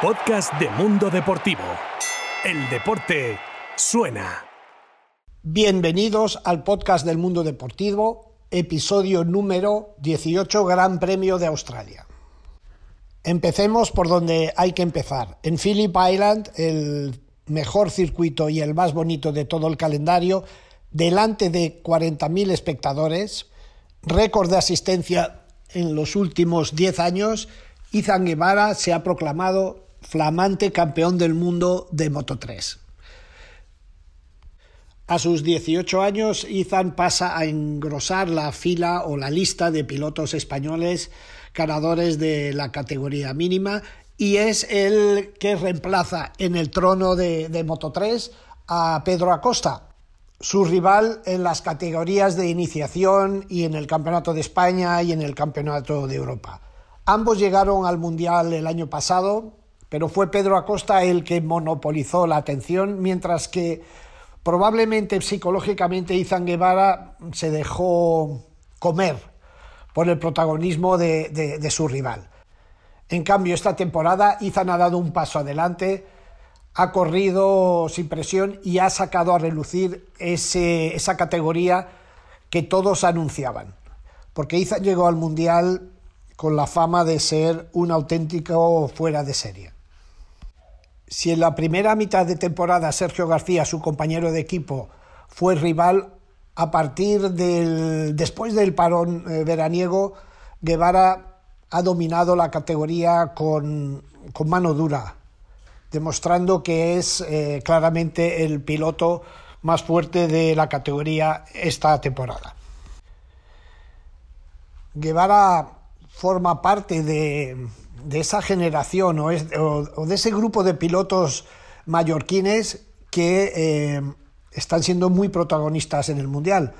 Podcast de Mundo Deportivo. El deporte suena. Bienvenidos al podcast del Mundo Deportivo, episodio número 18, Gran Premio de Australia. Empecemos por donde hay que empezar. En Phillip Island, el mejor circuito y el más bonito de todo el calendario, delante de 40.000 espectadores, récord de asistencia en los últimos 10 años, Izan Guevara se ha proclamado flamante campeón del mundo de Moto 3. A sus 18 años, Izan pasa a engrosar la fila o la lista de pilotos españoles ganadores de la categoría mínima y es el que reemplaza en el trono de, de Moto 3 a Pedro Acosta, su rival en las categorías de iniciación y en el Campeonato de España y en el Campeonato de Europa. Ambos llegaron al Mundial el año pasado, pero fue Pedro Acosta el que monopolizó la atención, mientras que probablemente psicológicamente Izan Guevara se dejó comer por el protagonismo de, de, su rival. En cambio, esta temporada Izan ha dado un paso adelante, ha corrido sin presión y ha sacado a relucir ese, esa categoría que todos anunciaban. Porque Izan llegó al Mundial con la fama de ser un auténtico fuera de serie. Si en la primera mitad de temporada Sergio García, su compañero de equipo, fue rival, a partir del después del parón eh, veraniego, Guevara ha dominado la categoría con, con mano dura, demostrando que es eh, claramente el piloto más fuerte de la categoría esta temporada. Guevara forma parte de, esa generación o, de ese grupo de pilotos mallorquines que eh, están siendo muy protagonistas en el Mundial.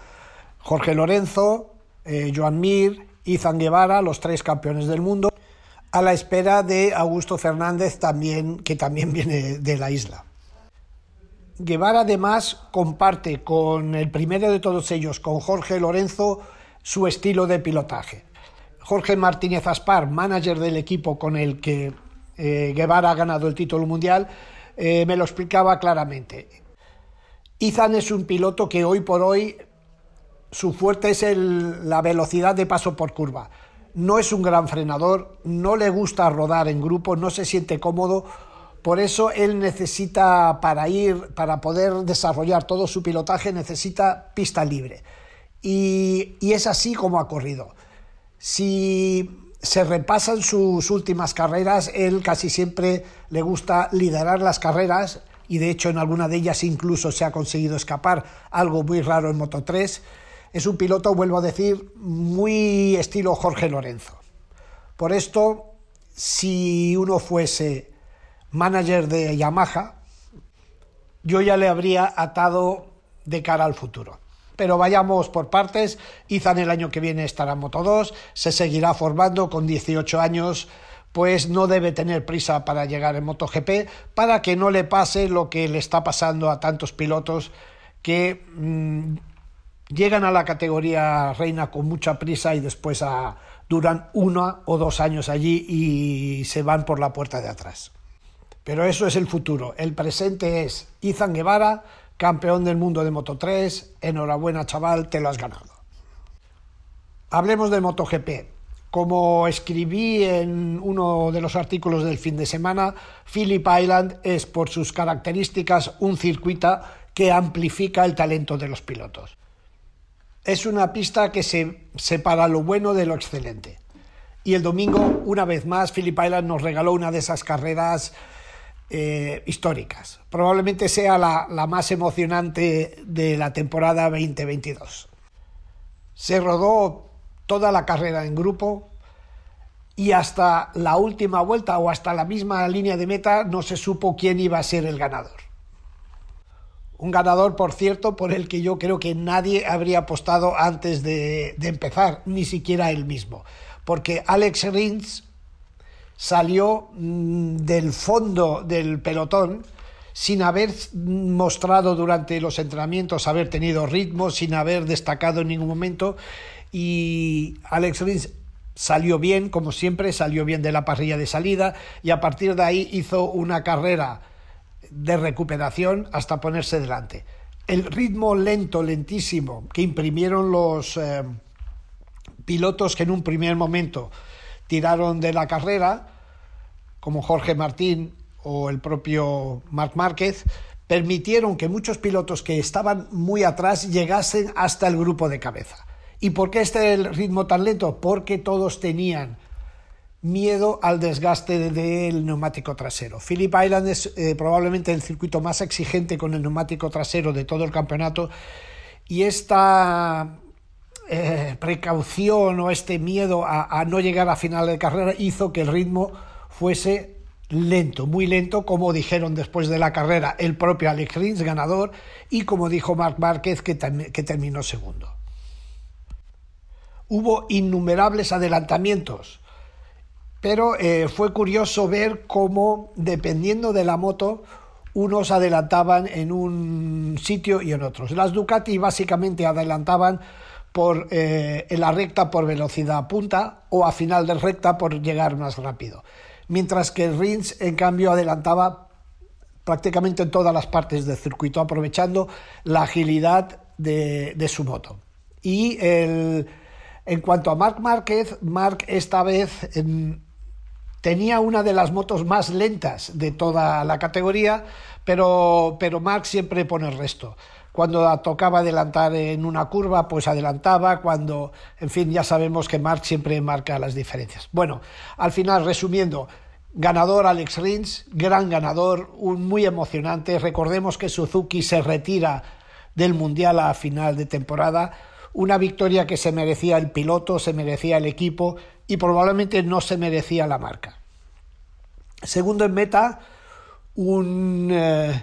Jorge Lorenzo, eh, Joan Mir, Izan Guevara, los tres campeones del mundo, a la espera de Augusto Fernández, también, que también viene de la isla. Guevara además comparte con el primero de todos ellos, con Jorge Lorenzo, su estilo de pilotaje. Jorge Martínez Aspar, manager del equipo con el que eh, Guevara ha ganado el título mundial, eh, me lo explicaba claramente. Izan es un piloto que hoy por hoy su fuerte es la velocidad de paso por curva. No es un gran frenador, no le gusta rodar en grupo, no se siente cómodo. Por eso él necesita, para ir, para poder desarrollar todo su pilotaje, necesita pista libre. y es así como ha corrido. Si se repasan sus últimas carreras, él casi siempre le gusta liderar las carreras y de hecho en alguna de ellas incluso se ha conseguido escapar, algo muy raro en Moto 3. Es un piloto, vuelvo a decir, muy estilo Jorge Lorenzo. Por esto, si uno fuese manager de Yamaha, yo ya le habría atado de cara al futuro pero vayamos por partes. Izan el año que viene estará en Moto 2, se seguirá formando con 18 años pues no debe tener prisa para llegar en MotoGP para que no le pase lo que le está pasando a tantos pilotos que mm, llegan a la categoría reina con mucha prisa y después duran uno o dos años allí y se van por la puerta de atrás. Pero eso es el futuro. El presente es Izan Guevara, campeón del mundo de Moto 3, enhorabuena chaval, te lo has ganado. Hablemos de MotoGP. Como escribí en uno de los artículos del fin de semana, Phillip Island es por sus características un circuito que amplifica el talento de los pilotos. Es una pista que se separa lo bueno de lo excelente. Y el domingo, una vez más, Phillip Island nos regaló una de esas carreras eh, históricas. Probablemente sea la, la, más emocionante de la temporada 2022. Se rodó toda la carrera en grupo y hasta la última vuelta o hasta la misma línea de meta no se supo quién iba a ser el ganador. Un ganador, por cierto, por el que yo creo que nadie habría apostado antes de, de empezar, ni siquiera él mismo. Porque Alex Rins salió mm, del fondo del pelotón sin haber mostrado durante los entrenamientos haber tenido ritmo, sin haber destacado en ningún momento. Y Alex Rins salió bien, como siempre, salió bien de la parrilla de salida y a partir de ahí hizo una carrera de recuperación hasta ponerse delante. El ritmo lento, lentísimo que imprimieron los eh, pilotos que en un primer momento tiraron de la carrera, como Jorge Martín o el propio Marc Márquez, permitieron que muchos pilotos que estaban muy atrás llegasen hasta el grupo de cabeza. ¿Y por qué este el ritmo tan lento? Porque todos tenían miedo al desgaste del neumático trasero. Phillip Island es eh, probablemente el circuito más exigente con el neumático trasero de todo el campeonato y esta eh, precaución o este miedo a, no llegar a final de carrera hizo que el ritmo fuese lento, muy lento, como dijeron después de la carrera el propio Alex Rins, ganador, y como dijo Marc Márquez, que, que terminó segundo hubo innumerables adelantamientos, pero eh, fue curioso ver cómo, dependiendo de la moto, unos adelantaban en un sitio y en otros. Las Ducati básicamente adelantaban eh, en la recta por velocidad punta o a final de recta por llegar más rápido. Mientras que Rins, en cambio, adelantaba prácticamente en todas las partes del circuito, aprovechando la agilidad de, su moto. Y el, en cuanto a Marc Márquez, Marc esta vez tenía una de las motos más lentas de toda la categoría, pero, pero Marc siempre pone el resto. Cuando tocaba adelantar en una curva, pues adelantaba. Cuando, en fin, ya sabemos que Marc siempre marca las diferencias. Bueno, al final, resumiendo, ganador Alex Rins, gran ganador, un muy emocionante. Recordemos que Suzuki se retira del Mundial a final de temporada una victoria que se merecía el piloto, se merecía el equipo y probablemente no se merecía la marca. Segundo en meta, un eh,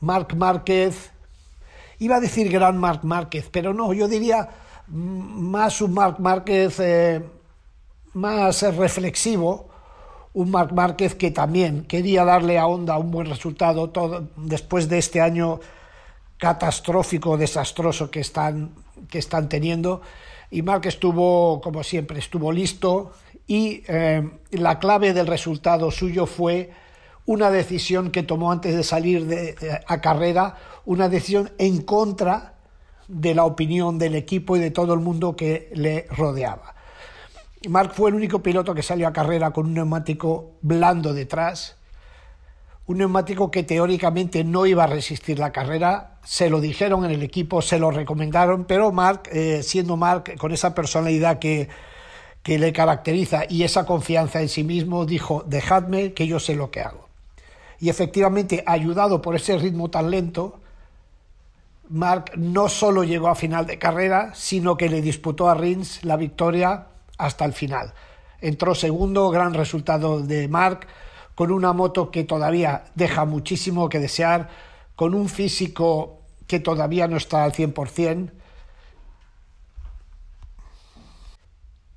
Marc Márquez, iba a decir gran Marc Márquez, pero no, yo diría más un Marc Márquez eh, más reflexivo, un Marc Márquez que también quería darle a Honda un buen resultado todo, después de este año catastrófico, desastroso que están, que están teniendo. Y Mark estuvo, como siempre, estuvo listo y eh, la clave del resultado suyo fue una decisión que tomó antes de salir a carrera, una decisión en contra de la opinión del equipo y de todo el mundo que le rodeaba. Mark fue el único piloto que salió a carrera con un neumático blando detrás, un neumático que teóricamente no iba a resistir la carrera, se lo dijeron en el equipo, se lo recomendaron, pero Mark, eh, siendo Mark con esa personalidad que, que le caracteriza y esa confianza en sí mismo, dijo, dejadme que yo sé lo que hago. Y efectivamente, ayudado por ese ritmo tan lento, Mark no solo llegó a final de carrera, sino que le disputó a Rins la victoria hasta el final. Entró segundo, gran resultado de Mark con una moto que todavía deja muchísimo que desear, con un físico que todavía no está al 100%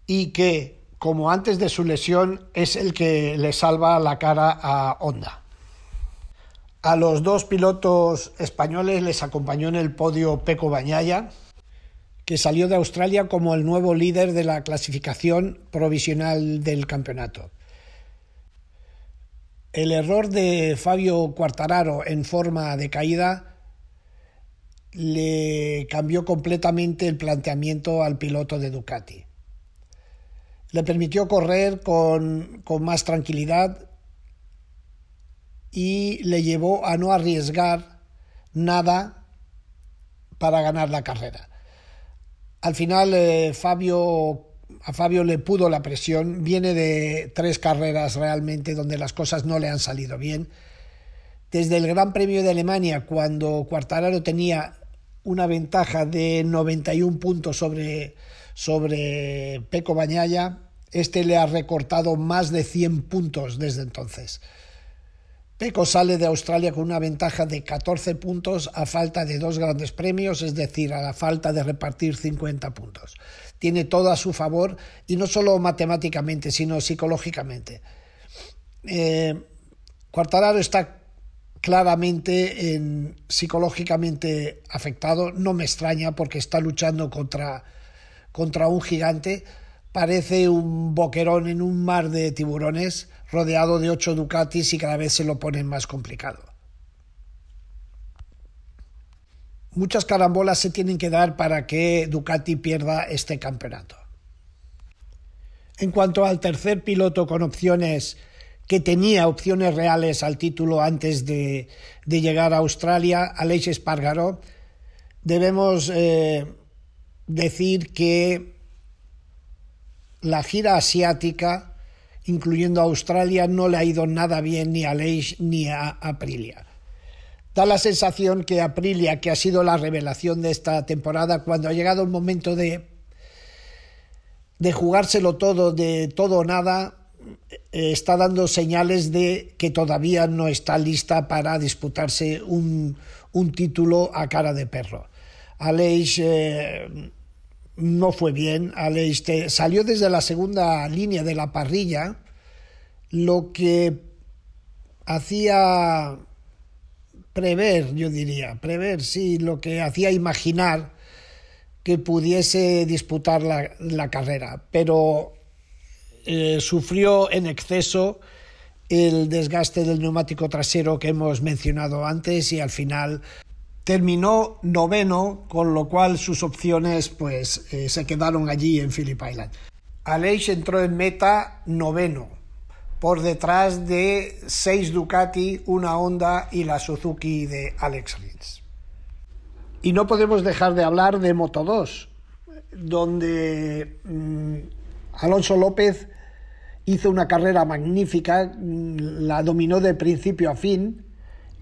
y que, como antes de su lesión, es el que le salva la cara a Honda. A los dos pilotos españoles les acompañó en el podio Peco Bañaya, que salió de Australia como el nuevo líder de la clasificación provisional del campeonato. El error de Fabio Quartararo en forma de caída le cambió completamente el planteamiento al piloto de Ducati. Le permitió correr con, con más tranquilidad y le llevó a no arriesgar nada para ganar la carrera. Al final, eh, Fabio a Fabio le pudo la presión, viene de tres carreras realmente donde las cosas no le han salido bien. Desde el Gran Premio de Alemania, cuando Quartararo tenía una ventaja de 91 puntos sobre, sobre Peco Bañaya, este le ha recortado más de 100 puntos desde entonces. Peco sale de Australia con una ventaja de 14 puntos a falta de dos grandes premios, es decir, a la falta de repartir 50 puntos. Tiene todo a su favor y no solo matemáticamente, sino psicológicamente. Eh, está claramente en, psicológicamente afectado, no me extraña porque está luchando contra, contra un gigante, parece un boquerón en un mar de tiburones rodeado de ocho Ducatis y cada vez se lo ponen más complicado. Muchas carambolas se tienen que dar para que Ducati pierda este campeonato. En cuanto al tercer piloto con opciones que tenía opciones reales al título antes de, llegar a Australia, Aleix Espargaró, debemos eh, decir que la gira asiática, incluyendo Australia, no le ha ido nada bien ni a Aleix ni a Aprilia. Da la sensación que Aprilia, que ha sido la revelación de esta temporada, cuando ha llegado el momento de, de jugárselo todo, de todo o nada, eh, está dando señales de que todavía no está lista para disputarse un, un título a cara de perro. Aleix eh, no fue bien, Aleix salió desde la segunda línea de la parrilla, lo que hacía prever, yo diría, prever, sí, lo que hacía imaginar que pudiese disputar la, carrera, pero eh, sufrió en exceso el desgaste del neumático trasero que hemos mencionado antes y al final terminó noveno, con lo cual sus opciones pues eh, se quedaron allí en Phillip Island. Aleix entró en meta noveno, por detrás de seis Ducati, una Honda y la Suzuki de Alex Rins. Y no podemos dejar de hablar de Moto 2, donde mm, Alonso López hizo una carrera magnífica, mm, la dominó de principio a fin,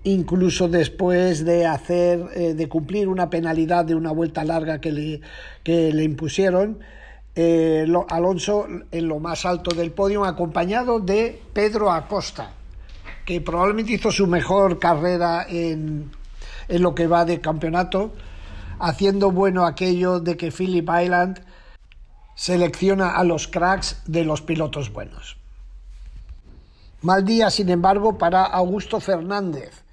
incluso después de hacer eh, de cumplir una penalidad de una vuelta larga que le, que le impusieron eh, Alonso en lo más alto del podio, acompañado de Pedro Acosta, que probablemente hizo su mejor carrera en, en lo que va de campeonato, haciendo bueno aquello de que Phillip Island selecciona a los cracks de los pilotos buenos. Mal día, sin embargo, para Augusto Fernández,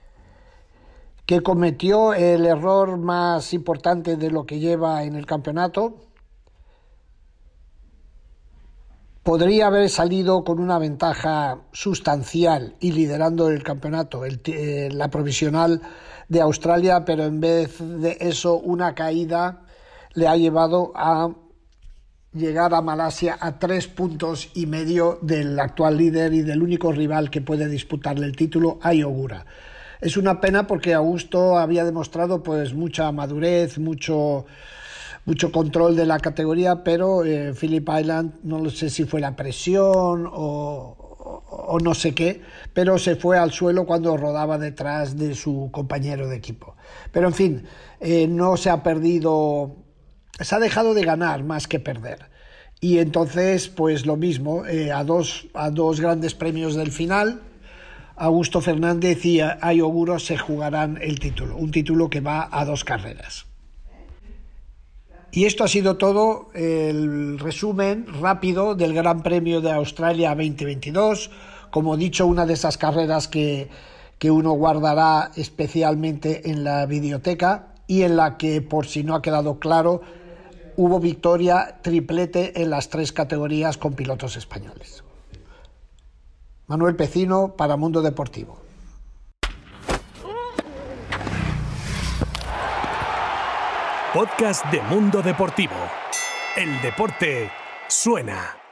que cometió el error más importante de lo que lleva en el campeonato, podría haber salido con una ventaja sustancial y liderando el campeonato, eh, la provisional de Australia, pero en vez de eso una caída le ha llevado a llegar a Malasia a tres puntos y medio del actual líder y del único rival que puede disputarle el título, Ayogura. Es una pena porque Augusto había demostrado pues mucha madurez, mucho mucho control de la categoría, pero eh, Phillip Island, no sé si fue la presión o, no sé qué, pero se fue al suelo cuando rodaba detrás de su compañero de equipo. Pero en fin, eh, no se ha perdido, se ha dejado de ganar más que perder. Y entonces, pues lo mismo, eh, a, dos, a dos grandes premios del final, Augusto Fernández y Ayoguro se jugarán el título, un título que va a dos carreras. Y esto ha sido todo el resumen rápido del Gran Premio de Australia 2022. Como dicho, una de esas carreras que, que uno guardará especialmente en la biblioteca y en la que, por si no ha quedado claro, hubo victoria triplete en las tres categorías con pilotos españoles. Manuel Pecino para Mundo Deportivo. Podcast de Mundo Deportivo. El deporte suena.